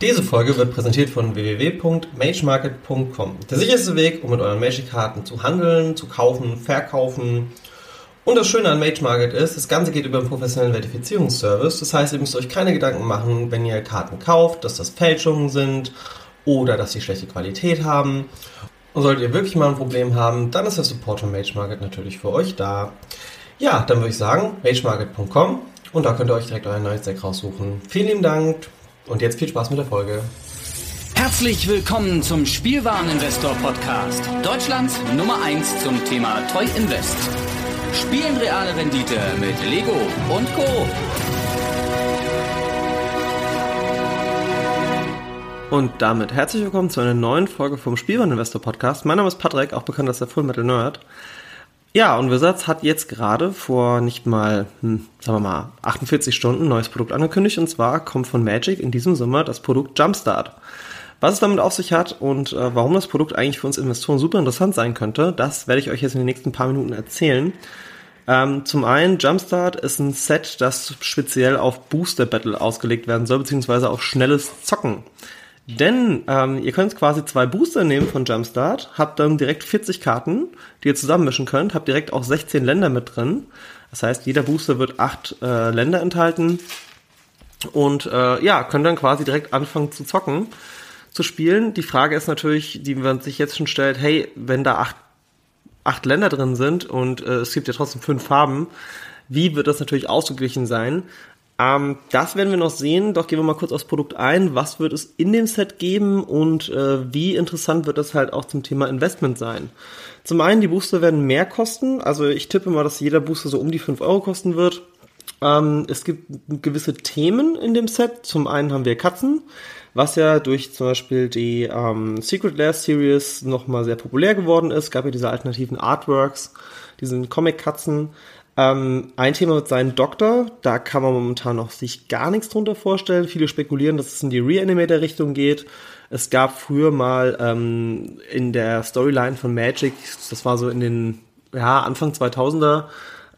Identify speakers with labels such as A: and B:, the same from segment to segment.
A: Diese Folge wird präsentiert von www.magemarket.com. Der sicherste Weg, um mit euren Magic-Karten zu handeln, zu kaufen, verkaufen. Und das Schöne an Mage Market ist, das Ganze geht über einen professionellen Verifizierungsservice. Das heißt, ihr müsst euch keine Gedanken machen, wenn ihr Karten kauft, dass das Fälschungen sind oder dass sie schlechte Qualität haben. Und solltet ihr wirklich mal ein Problem haben, dann ist der Support von Mage Market natürlich für euch da. Ja, dann würde ich sagen, magemarket.com und da könnt ihr euch direkt euer neues Deck raussuchen. Vielen lieben Dank und jetzt viel Spaß mit der Folge.
B: Herzlich willkommen zum Spielwareninvestor Podcast. Deutschlands Nummer 1 zum Thema Toy Invest. Spielen reale Rendite mit Lego und Co.
A: Und damit herzlich willkommen zu einer neuen Folge vom Spielwareninvestor Podcast. Mein Name ist Patrick, auch bekannt als der Full Metal Nerd. Ja, und Wizards hat jetzt gerade vor nicht mal, hm, sagen wir mal, 48 Stunden ein neues Produkt angekündigt. Und zwar kommt von Magic in diesem Sommer das Produkt Jumpstart. Was es damit auf sich hat und äh, warum das Produkt eigentlich für uns Investoren super interessant sein könnte, das werde ich euch jetzt in den nächsten paar Minuten erzählen. Ähm, zum einen, Jumpstart ist ein Set, das speziell auf Booster Battle ausgelegt werden soll, beziehungsweise auf schnelles Zocken. Denn ähm, ihr könnt quasi zwei Booster nehmen von Jumpstart, habt dann direkt 40 Karten, die ihr zusammenmischen könnt, habt direkt auch 16 Länder mit drin. Das heißt, jeder Booster wird acht äh, Länder enthalten und äh, ja, könnt dann quasi direkt anfangen zu zocken, zu spielen. Die Frage ist natürlich, die man sich jetzt schon stellt, hey, wenn da acht, acht Länder drin sind und äh, es gibt ja trotzdem fünf Farben, wie wird das natürlich ausgeglichen sein? Ähm, das werden wir noch sehen, doch gehen wir mal kurz aufs Produkt ein. Was wird es in dem Set geben und äh, wie interessant wird das halt auch zum Thema Investment sein? Zum einen, die Booster werden mehr kosten. Also ich tippe mal, dass jeder Booster so um die 5 Euro kosten wird. Ähm, es gibt gewisse Themen in dem Set. Zum einen haben wir Katzen, was ja durch zum Beispiel die ähm, Secret Lair Series nochmal sehr populär geworden ist. Gab ja diese alternativen Artworks, diesen Comic-Katzen. Ähm, ein Thema wird sein Doktor. Da kann man momentan noch sich gar nichts drunter vorstellen. Viele spekulieren, dass es in die Reanimator-Richtung geht. Es gab früher mal ähm, in der Storyline von Magic, das war so in den ja, Anfang 2000er,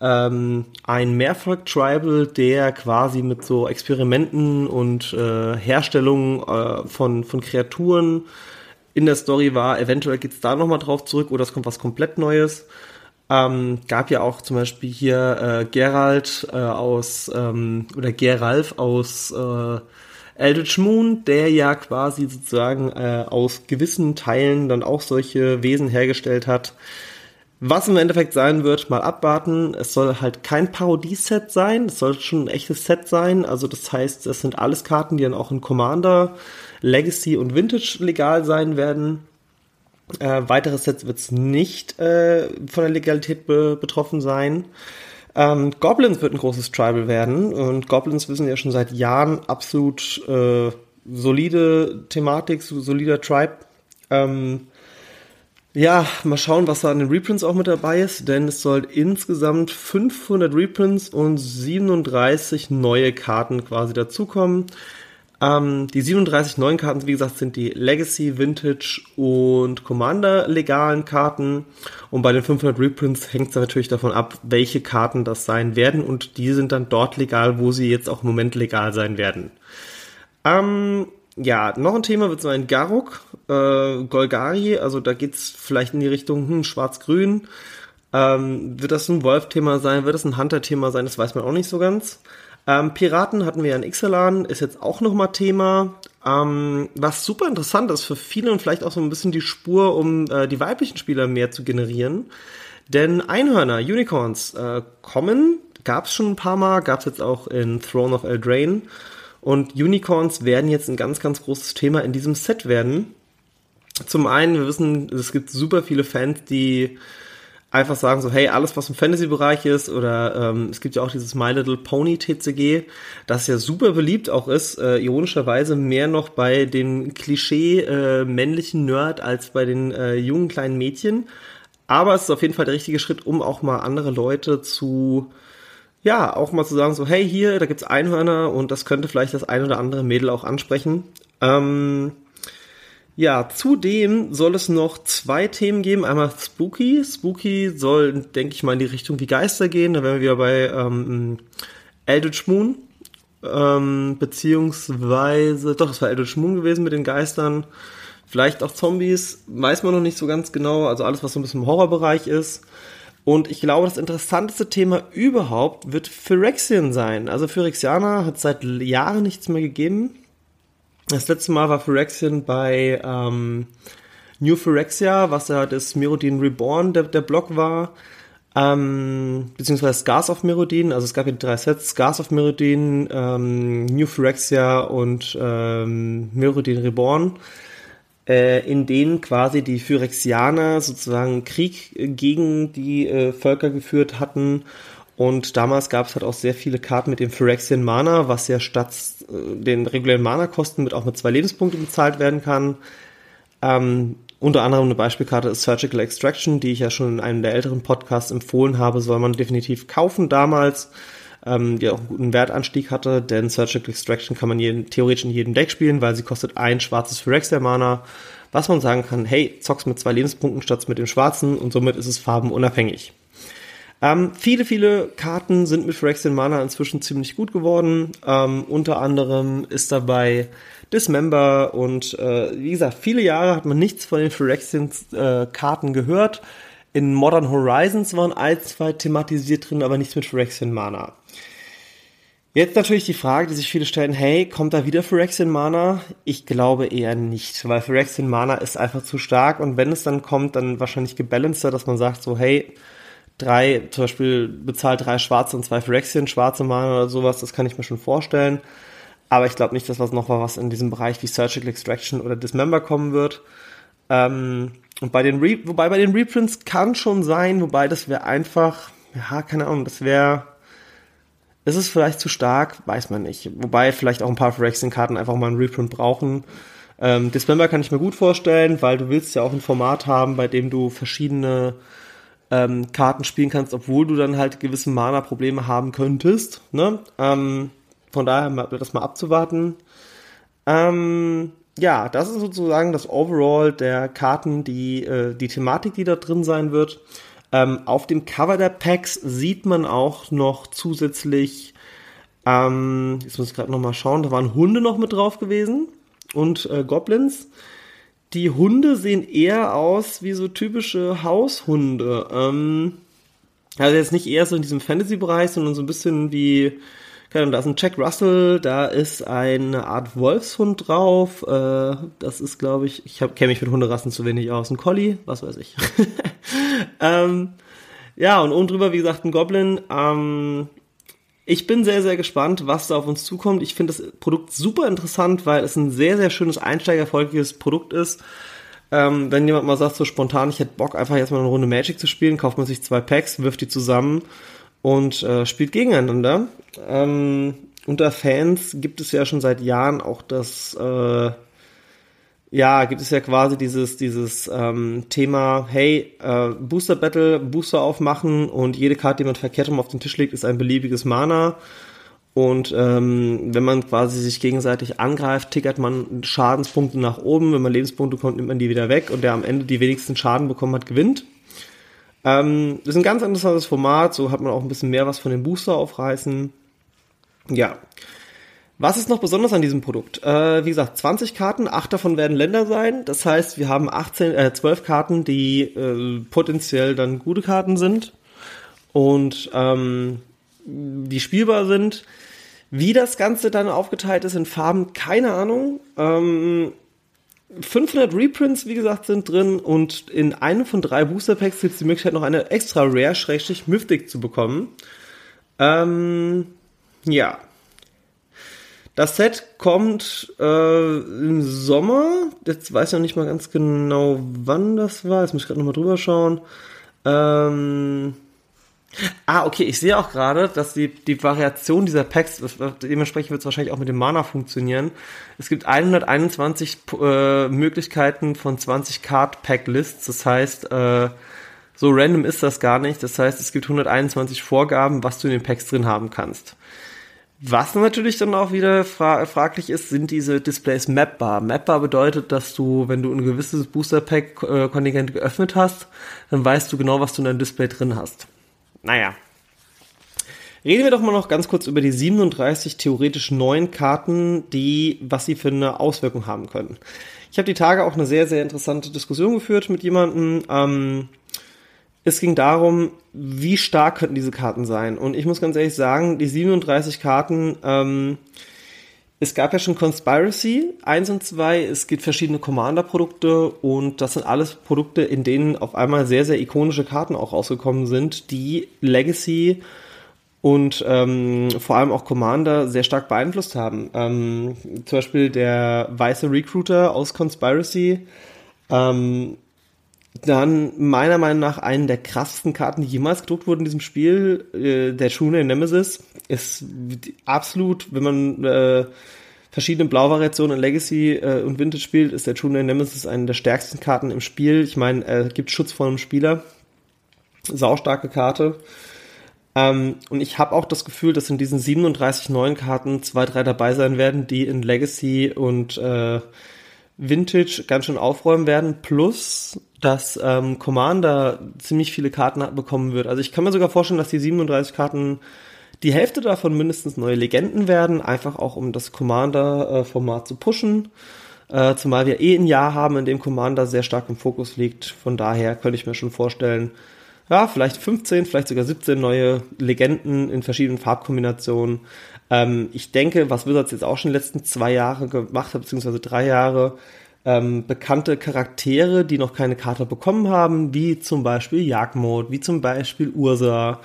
A: ähm, ein Mehrvolk-Tribal, der quasi mit so Experimenten und äh, Herstellung äh, von, von Kreaturen in der Story war. Eventuell geht's da nochmal drauf zurück oder es kommt was komplett Neues. Ähm, gab ja auch zum Beispiel hier äh, Gerald äh, aus ähm, oder Geralf aus äh, Eldritch Moon, der ja quasi sozusagen äh, aus gewissen Teilen dann auch solche Wesen hergestellt hat. Was im Endeffekt sein wird, mal abwarten. Es soll halt kein Parodie-Set sein, es soll schon ein echtes Set sein. Also das heißt, es sind alles Karten, die dann auch in Commander, Legacy und Vintage legal sein werden. Äh, weitere Sets wird es nicht äh, von der Legalität be betroffen sein. Ähm, Goblins wird ein großes Tribal werden und Goblins wissen ja schon seit Jahren absolut äh, solide Thematik, solider Tribe. Ähm, ja, mal schauen, was da an den Reprints auch mit dabei ist, denn es soll insgesamt 500 Reprints und 37 neue Karten quasi dazukommen. Ähm, die 37 neuen Karten, wie gesagt, sind die Legacy, Vintage und Commander legalen Karten. Und bei den 500 Reprints hängt es natürlich davon ab, welche Karten das sein werden. Und die sind dann dort legal, wo sie jetzt auch im Moment legal sein werden. Ähm, ja, noch ein Thema wird sein Garuk, äh, Golgari. Also da geht's vielleicht in die Richtung hm, Schwarz-Grün. Ähm, wird das ein Wolf-Thema sein? Wird das ein Hunter-Thema sein? Das weiß man auch nicht so ganz. Ähm, Piraten hatten wir ja in Ixalan, ist jetzt auch nochmal Thema. Ähm, was super interessant ist für viele und vielleicht auch so ein bisschen die Spur, um äh, die weiblichen Spieler mehr zu generieren. Denn Einhörner, Unicorns äh, kommen, gab es schon ein paar Mal, gab es jetzt auch in Throne of Eldraine. Und Unicorns werden jetzt ein ganz, ganz großes Thema in diesem Set werden. Zum einen, wir wissen, es gibt super viele Fans, die einfach sagen so, hey, alles was im Fantasy-Bereich ist oder ähm, es gibt ja auch dieses My Little Pony TCG, das ja super beliebt auch ist, äh, ironischerweise mehr noch bei dem Klischee äh, männlichen Nerd als bei den äh, jungen kleinen Mädchen. Aber es ist auf jeden Fall der richtige Schritt, um auch mal andere Leute zu, ja, auch mal zu sagen so, hey, hier, da gibt's Einhörner und das könnte vielleicht das ein oder andere Mädel auch ansprechen. Ähm, ja, zudem soll es noch zwei Themen geben. Einmal Spooky. Spooky soll, denke ich mal, in die Richtung wie Geister gehen. Da wären wir wieder bei ähm, Eldritch Moon. ähm, beziehungsweise, doch, es war Eldritch Moon gewesen mit den Geistern. Vielleicht auch Zombies, weiß man noch nicht so ganz genau, also alles, was so ein bisschen im Horrorbereich ist. Und ich glaube, das interessanteste Thema überhaupt wird Phyrexian sein. Also Phyrexianer hat seit Jahren nichts mehr gegeben. Das letzte Mal war Phyrexian bei ähm, New Phyrexia, was ja das Merodin Reborn der, der Block war. Ähm, beziehungsweise Scars of Merodin, also es gab ja drei Sets, Scars of Merodin, ähm, New Phyrexia und ähm, Merodin Reborn äh, in denen quasi die Phyrexianer sozusagen Krieg gegen die äh, Völker geführt hatten. Und damals gab es halt auch sehr viele Karten mit dem Phyrexian Mana, was ja statt äh, den regulären Mana-Kosten mit auch mit zwei Lebenspunkten bezahlt werden kann. Ähm, unter anderem eine Beispielkarte ist Surgical Extraction, die ich ja schon in einem der älteren Podcasts empfohlen habe, soll man definitiv kaufen damals ähm, die auch einen guten Wertanstieg hatte, denn Surgical Extraction kann man jeden, theoretisch in jedem Deck spielen, weil sie kostet ein schwarzes Phyrexia Mana, was man sagen kann, hey, zockst mit zwei Lebenspunkten statt mit dem schwarzen und somit ist es farbenunabhängig. Ähm, viele, viele Karten sind mit Phyrexian Mana inzwischen ziemlich gut geworden. Ähm, unter anderem ist dabei Dismember und äh, wie gesagt, viele Jahre hat man nichts von den Phyrexian äh, gehört. In Modern Horizons waren ein, zwei thematisiert drin, aber nichts mit Phyrexian Mana. Jetzt natürlich die Frage, die sich viele stellen, hey, kommt da wieder Phyrexian Mana? Ich glaube eher nicht, weil Phyrexian Mana ist einfach zu stark und wenn es dann kommt, dann wahrscheinlich gebalancer, dass man sagt so, hey, drei, zum Beispiel bezahlt drei schwarze und zwei Phyrexian schwarze Mana oder sowas, das kann ich mir schon vorstellen. Aber ich glaube nicht, dass was noch mal was in diesem Bereich wie Surgical Extraction oder Dismember kommen wird. Ähm, und bei den Re wobei bei den Reprints kann schon sein, wobei das wäre einfach, ja, keine Ahnung, das wäre ist es vielleicht zu stark? Weiß man nicht. Wobei vielleicht auch ein paar Phyrexian-Karten einfach mal einen Reprint brauchen. Ähm, Dismember kann ich mir gut vorstellen, weil du willst ja auch ein Format haben, bei dem du verschiedene ähm, Karten spielen kannst, obwohl du dann halt gewisse Mana-Probleme haben könntest. Ne? Ähm, von daher das mal abzuwarten. Ähm, ja, das ist sozusagen das Overall der Karten, die äh, die Thematik, die da drin sein wird. Ähm, auf dem Cover der Packs sieht man auch noch zusätzlich, ähm, jetzt muss ich gerade noch mal schauen, da waren Hunde noch mit drauf gewesen und äh, Goblins. Die Hunde sehen eher aus wie so typische Haushunde. Ähm, also jetzt nicht eher so in diesem Fantasy-Bereich, sondern so ein bisschen wie keine Ahnung, da ist ein Jack Russell, da ist eine Art Wolfshund drauf. Äh, das ist, glaube ich, ich kenne mich mit Hunderassen zu wenig aus. Ein Collie, was weiß ich. ähm, ja, und oben drüber, wie gesagt, ein Goblin. Ähm, ich bin sehr, sehr gespannt, was da auf uns zukommt. Ich finde das Produkt super interessant, weil es ein sehr, sehr schönes, einsteigerfolgiges Produkt ist. Ähm, wenn jemand mal sagt, so spontan, ich hätte Bock, einfach jetzt mal eine Runde Magic zu spielen, kauft man sich zwei Packs, wirft die zusammen und äh, spielt gegeneinander. Ähm, unter Fans gibt es ja schon seit Jahren auch das, äh, ja, gibt es ja quasi dieses, dieses ähm, Thema, hey, äh, Booster Battle, Booster aufmachen und jede Karte, die man verkehrt rum auf den Tisch legt, ist ein beliebiges Mana. Und ähm, wenn man quasi sich gegenseitig angreift, tickert man Schadenspunkte nach oben. Wenn man Lebenspunkte kommt, nimmt man die wieder weg und der am Ende die wenigsten Schaden bekommen hat, gewinnt. Ähm, das ist ein ganz interessantes Format, so hat man auch ein bisschen mehr was von dem Booster aufreißen. Ja. Was ist noch besonders an diesem Produkt? Äh, wie gesagt, 20 Karten, 8 davon werden Länder sein. Das heißt, wir haben 18, äh, 12 Karten, die äh, potenziell dann gute Karten sind und ähm, die spielbar sind. Wie das Ganze dann aufgeteilt ist in Farben, keine Ahnung. Ähm, 500 Reprints, wie gesagt, sind drin und in einem von drei Booster Packs gibt es die Möglichkeit, noch eine extra Rare-Mythic zu bekommen. Ähm, ja. Das Set kommt äh, im Sommer. Jetzt weiß ich noch nicht mal ganz genau, wann das war. Jetzt muss ich gerade nochmal drüber schauen. Ähm, Ah, okay, ich sehe auch gerade, dass die, die Variation dieser Packs, dementsprechend wird es wahrscheinlich auch mit dem Mana funktionieren. Es gibt 121 äh, Möglichkeiten von 20 Card Pack Lists, das heißt, äh, so random ist das gar nicht. Das heißt, es gibt 121 Vorgaben, was du in den Packs drin haben kannst. Was natürlich dann auch wieder fra fraglich ist, sind diese Displays mapbar. Mapbar bedeutet, dass du, wenn du ein gewisses Booster Pack äh, geöffnet hast, dann weißt du genau, was du in deinem Display drin hast naja. Reden wir doch mal noch ganz kurz über die 37 theoretisch neuen Karten, die, was sie für eine Auswirkung haben können. Ich habe die Tage auch eine sehr, sehr interessante Diskussion geführt mit jemandem. Ähm, es ging darum, wie stark könnten diese Karten sein. Und ich muss ganz ehrlich sagen, die 37 Karten, ähm, es gab ja schon Conspiracy 1 und 2, es gibt verschiedene Commander-Produkte und das sind alles Produkte, in denen auf einmal sehr, sehr ikonische Karten auch rausgekommen sind, die Legacy und ähm, vor allem auch Commander sehr stark beeinflusst haben. Ähm, zum Beispiel der weiße Recruiter aus Conspiracy. Ähm, dann meiner Meinung nach einen der krassesten Karten, die jemals gedruckt wurden in diesem Spiel, äh, der Shune Nemesis, ist absolut, wenn man äh, verschiedene Blau-Variationen in Legacy äh, und Vintage spielt, ist der Shune Nemesis eine der stärksten Karten im Spiel. Ich meine, er gibt Schutz vor einem Spieler. Saustarke Karte. Ähm, und ich habe auch das Gefühl, dass in diesen 37 neuen Karten zwei, drei dabei sein werden, die in Legacy und äh, Vintage ganz schön aufräumen werden. Plus, dass ähm, Commander ziemlich viele Karten bekommen wird. Also ich kann mir sogar vorstellen, dass die 37 Karten die Hälfte davon mindestens neue Legenden werden, einfach auch um das Commander-Format zu pushen. Äh, zumal wir eh ein Jahr haben, in dem Commander sehr stark im Fokus liegt. Von daher könnte ich mir schon vorstellen, ja, vielleicht 15, vielleicht sogar 17 neue Legenden in verschiedenen Farbkombinationen. Ähm, ich denke, was Wizards jetzt auch schon die letzten zwei Jahre gemacht hat, beziehungsweise drei Jahre, ähm, bekannte Charaktere, die noch keine Karte bekommen haben, wie zum Beispiel Jagdmod, wie zum Beispiel Ursa,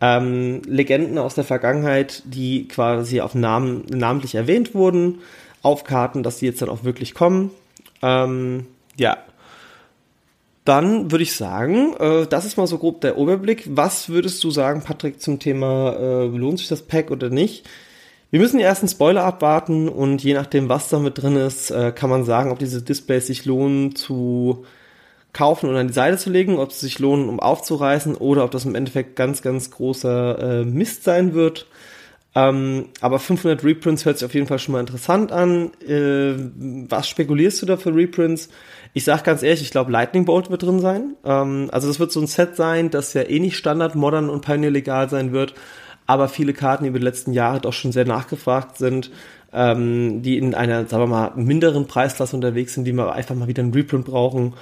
A: ähm, Legenden aus der Vergangenheit, die quasi auf Namen namentlich erwähnt wurden, auf Karten, dass die jetzt dann auch wirklich kommen. Ähm, ja, dann würde ich sagen, äh, das ist mal so grob der Überblick. Was würdest du sagen, Patrick, zum Thema, äh, lohnt sich das Pack oder nicht? Wir müssen die ersten Spoiler abwarten und je nachdem, was da mit drin ist, äh, kann man sagen, ob diese Displays sich lohnen zu kaufen und an die Seite zu legen, ob sie sich lohnen, um aufzureißen oder ob das im Endeffekt ganz, ganz großer äh, Mist sein wird. Ähm, aber 500 Reprints hört sich auf jeden Fall schon mal interessant an. Äh, was spekulierst du da für Reprints? Ich sag ganz ehrlich, ich glaube Lightning Bolt wird drin sein. Ähm, also das wird so ein Set sein, das ja eh nicht Standard, Modern und Pioneer legal sein wird, aber viele Karten, die über die letzten Jahre doch schon sehr nachgefragt sind, ähm, die in einer, sagen wir mal, minderen Preisklasse unterwegs sind, die wir einfach mal wieder einen Reprint brauchen.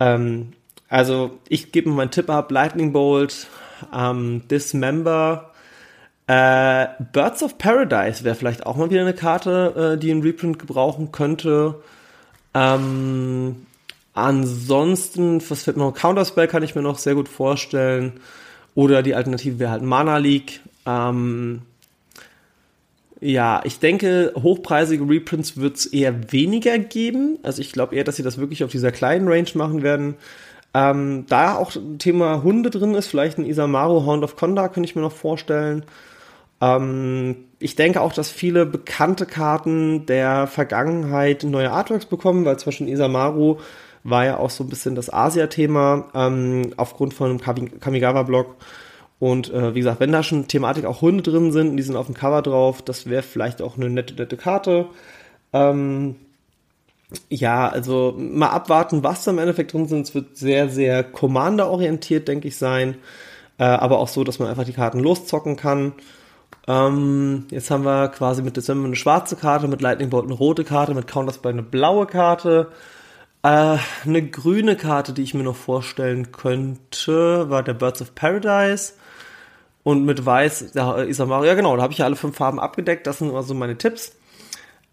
A: Ähm, also ich gebe mir meinen Tipp ab, Lightning Bolt, ähm, Dismember, äh, Birds of Paradise wäre vielleicht auch mal wieder eine Karte, äh, die einen Reprint gebrauchen könnte. Ähm, ansonsten, was fällt mir noch? Counterspell kann ich mir noch sehr gut vorstellen. Oder die Alternative wäre halt Mana League. Ähm, ja, ich denke, hochpreisige Reprints wird es eher weniger geben. Also ich glaube eher, dass sie das wirklich auf dieser kleinen Range machen werden. Ähm, da auch Thema Hunde drin ist, vielleicht ein Isamaru Hound of Conda könnte ich mir noch vorstellen. Ähm, ich denke auch, dass viele bekannte Karten der Vergangenheit neue Artworks bekommen, weil zum Beispiel Isamaru war ja auch so ein bisschen das Asia-Thema ähm, aufgrund von einem Kamigawa-Blog. Und äh, wie gesagt, wenn da schon Thematik auch Hunde drin sind die sind auf dem Cover drauf, das wäre vielleicht auch eine nette, nette Karte. Ähm, ja, also mal abwarten, was da im Endeffekt drin sind. Es wird sehr, sehr Commander-orientiert, denke ich, sein. Äh, aber auch so, dass man einfach die Karten loszocken kann. Ähm, jetzt haben wir quasi mit Dezember eine schwarze Karte, mit Lightning Bolt eine rote Karte, mit Counterspell eine blaue Karte. Äh, eine grüne Karte, die ich mir noch vorstellen könnte, war der Birds of Paradise. Und mit Weiß, der Isamaru, ja genau, da habe ich ja alle fünf Farben abgedeckt. Das sind also meine Tipps.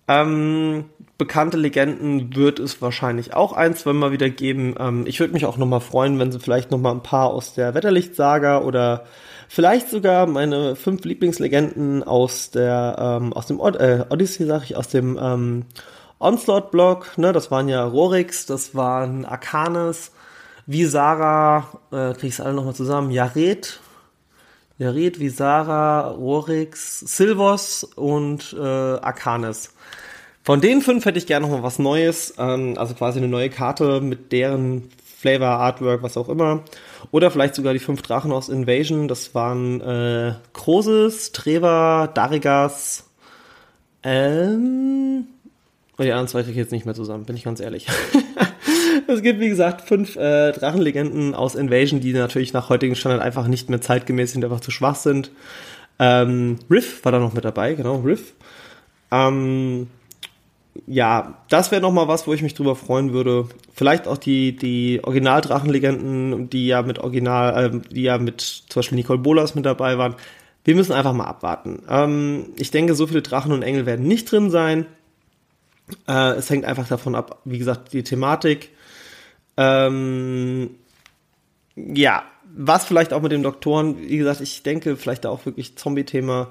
A: Ähm, bekannte Legenden wird es wahrscheinlich auch ein, zwei Mal wieder geben. Ähm, ich würde mich auch nochmal freuen, wenn sie vielleicht nochmal ein paar aus der Wetterlicht-Saga oder Vielleicht sogar meine fünf Lieblingslegenden aus der ähm, aus dem Od äh, Odyssey, sag ich, aus dem ähm, Onslaught-Block. Ne, das waren ja Rorix, das waren Arcanes, Visara, äh, krieg ich's alle nochmal zusammen, Jared, Jared, Visara, Rorix, Silvos und äh, Arcanes. Von den fünf hätte ich gerne noch mal was Neues, ähm, also quasi eine neue Karte mit deren Flavor, Artwork, was auch immer. Oder vielleicht sogar die fünf Drachen aus Invasion. Das waren äh, Krosis, Treva, Darigas, ähm, und die anderen zwei kriege ich jetzt nicht mehr zusammen, bin ich ganz ehrlich. es gibt, wie gesagt, fünf äh, Drachenlegenden aus Invasion, die natürlich nach heutigem Standard einfach nicht mehr zeitgemäß sind, einfach zu schwach sind. Äh, Ähm, Riff war da noch mit dabei, genau, Riff. Ähm, ja, das wäre noch mal was, wo ich mich drüber freuen würde. Vielleicht auch die, die Originaldrachenlegenden, die ja mit Original, äh, die ja mit zum Beispiel Nicole Bolas mit dabei waren. Wir müssen einfach mal abwarten. Ähm, ich denke, so viele Drachen und Engel werden nicht drin sein. Äh, es hängt einfach davon ab, wie gesagt, die Thematik. Ähm, ja, was vielleicht auch mit den Doktoren, wie gesagt, ich denke, vielleicht da auch wirklich Zombie-Thema.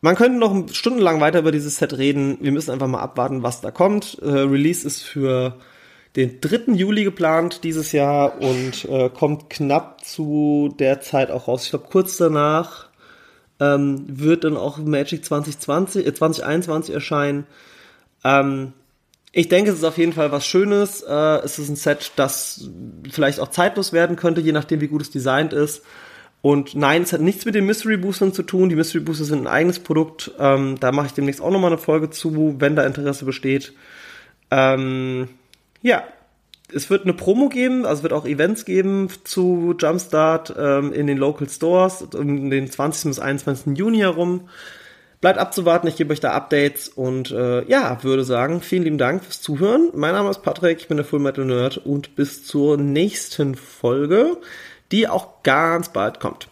A: Man könnte noch stundenlang weiter über dieses Set reden. Wir müssen einfach mal abwarten, was da kommt. Äh, Release ist für den 3. Juli geplant dieses Jahr und äh, kommt knapp zu der Zeit auch raus. Ich glaube, kurz danach ähm, wird dann auch Magic 2020, äh, 2021 erscheinen. Ähm, ich denke, es ist auf jeden Fall was Schönes. Äh, es ist ein Set, das vielleicht auch zeitlos werden könnte, je nachdem, wie gut es designt ist. Und nein, es hat nichts mit den Mystery Boostern zu tun. Die Mystery Booster sind ein eigenes Produkt. Ähm, da mache ich demnächst auch nochmal eine Folge zu, wenn da Interesse besteht. Ähm, ja, es wird eine Promo geben, also wird auch Events geben zu Jumpstart ähm, in den Local Stores um den 20. bis 21. Juni herum. Bleibt abzuwarten, ich gebe euch da Updates und äh, ja, würde sagen, vielen lieben Dank fürs Zuhören. Mein Name ist Patrick, ich bin der Full Metal Nerd und bis zur nächsten Folge die auch ganz bald kommt.